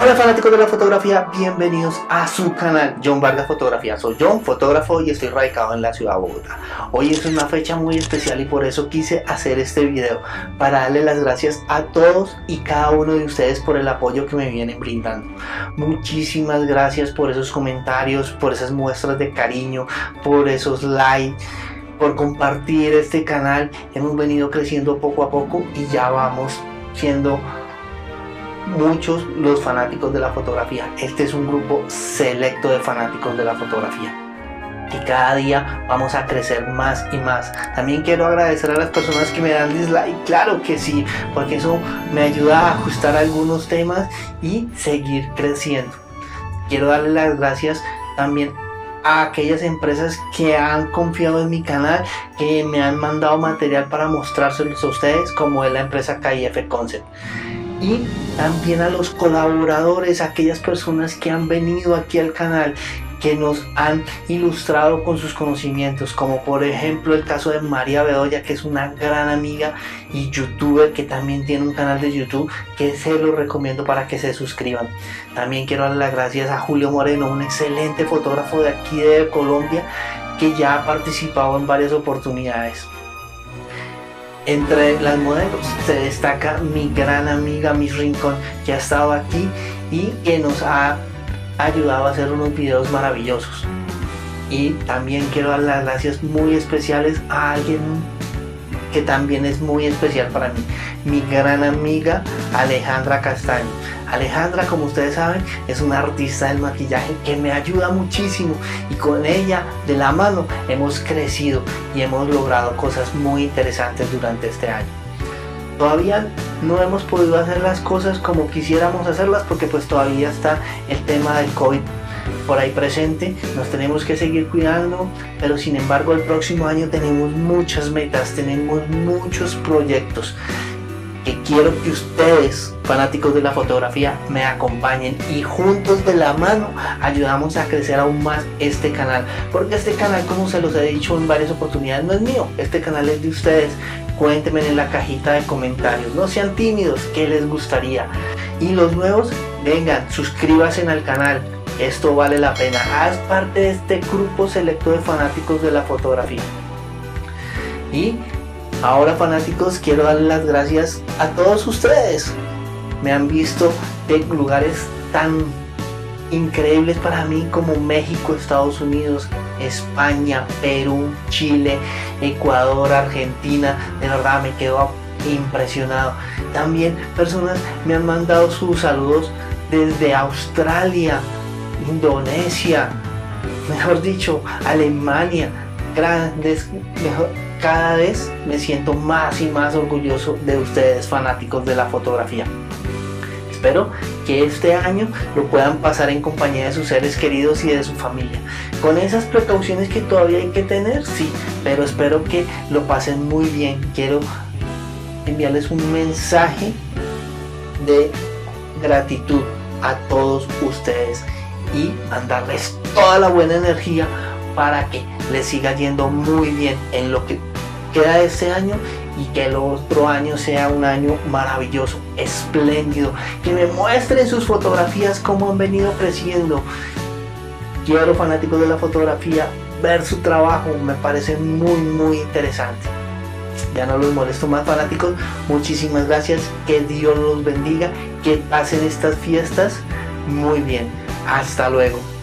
Hola fanáticos de la fotografía, bienvenidos a su canal John Vargas Fotografía. Soy John, fotógrafo y estoy radicado en la ciudad de Bogotá. Hoy es una fecha muy especial y por eso quise hacer este video para darle las gracias a todos y cada uno de ustedes por el apoyo que me vienen brindando. Muchísimas gracias por esos comentarios, por esas muestras de cariño, por esos likes por compartir este canal. Hemos venido creciendo poco a poco y ya vamos siendo muchos los fanáticos de la fotografía. Este es un grupo selecto de fanáticos de la fotografía. Y cada día vamos a crecer más y más. También quiero agradecer a las personas que me dan dislike. Claro que sí, porque eso me ayuda a ajustar algunos temas y seguir creciendo. Quiero darle las gracias también a aquellas empresas que han confiado en mi canal, que me han mandado material para mostrárselos a ustedes, como es la empresa KIF Concept y también a los colaboradores, aquellas personas que han venido aquí al canal que nos han ilustrado con sus conocimientos, como por ejemplo el caso de María Bedoya, que es una gran amiga y youtuber que también tiene un canal de YouTube que se lo recomiendo para que se suscriban. También quiero dar las gracias a Julio Moreno, un excelente fotógrafo de aquí de Colombia que ya ha participado en varias oportunidades. Entre las modelos se destaca mi gran amiga Miss Rincón, que ha estado aquí y que nos ha ayudado a hacer unos videos maravillosos. Y también quiero dar las gracias muy especiales a alguien que también es muy especial para mí, mi gran amiga Alejandra Castaño. Alejandra, como ustedes saben, es una artista del maquillaje que me ayuda muchísimo y con ella de la mano hemos crecido y hemos logrado cosas muy interesantes durante este año. Todavía no hemos podido hacer las cosas como quisiéramos hacerlas porque pues todavía está el tema del COVID por ahí presente, nos tenemos que seguir cuidando, pero sin embargo el próximo año tenemos muchas metas, tenemos muchos proyectos que quiero que ustedes, fanáticos de la fotografía, me acompañen y juntos de la mano ayudamos a crecer aún más este canal. Porque este canal, como se los he dicho en varias oportunidades, no es mío, este canal es de ustedes. Cuéntenme en la cajita de comentarios, no sean tímidos, ¿qué les gustaría? Y los nuevos, vengan, suscríbanse al canal, esto vale la pena. Haz parte de este grupo selecto de fanáticos de la fotografía. Y ahora fanáticos, quiero darle las gracias a todos ustedes. Me han visto de lugares tan increíbles para mí como México, Estados Unidos, España, Perú, Chile, Ecuador, Argentina. De verdad me quedo impresionado. También personas me han mandado sus saludos desde Australia, Indonesia, mejor dicho, Alemania, grandes, mejor, cada vez me siento más y más orgulloso de ustedes fanáticos de la fotografía. Espero que este año lo puedan pasar en compañía de sus seres queridos y de su familia. Con esas precauciones que todavía hay que tener, sí, pero espero que lo pasen muy bien. Quiero enviarles un mensaje de gratitud a todos ustedes y mandarles toda la buena energía para que les siga yendo muy bien en lo que queda de este año y que el otro año sea un año maravilloso, espléndido, que me muestren sus fotografías cómo han venido creciendo. Quiero fanáticos de la fotografía ver su trabajo, me parece muy muy interesante. Ya no los molesto más fanáticos, muchísimas gracias, que Dios los bendiga, que pasen estas fiestas muy bien. Hasta luego.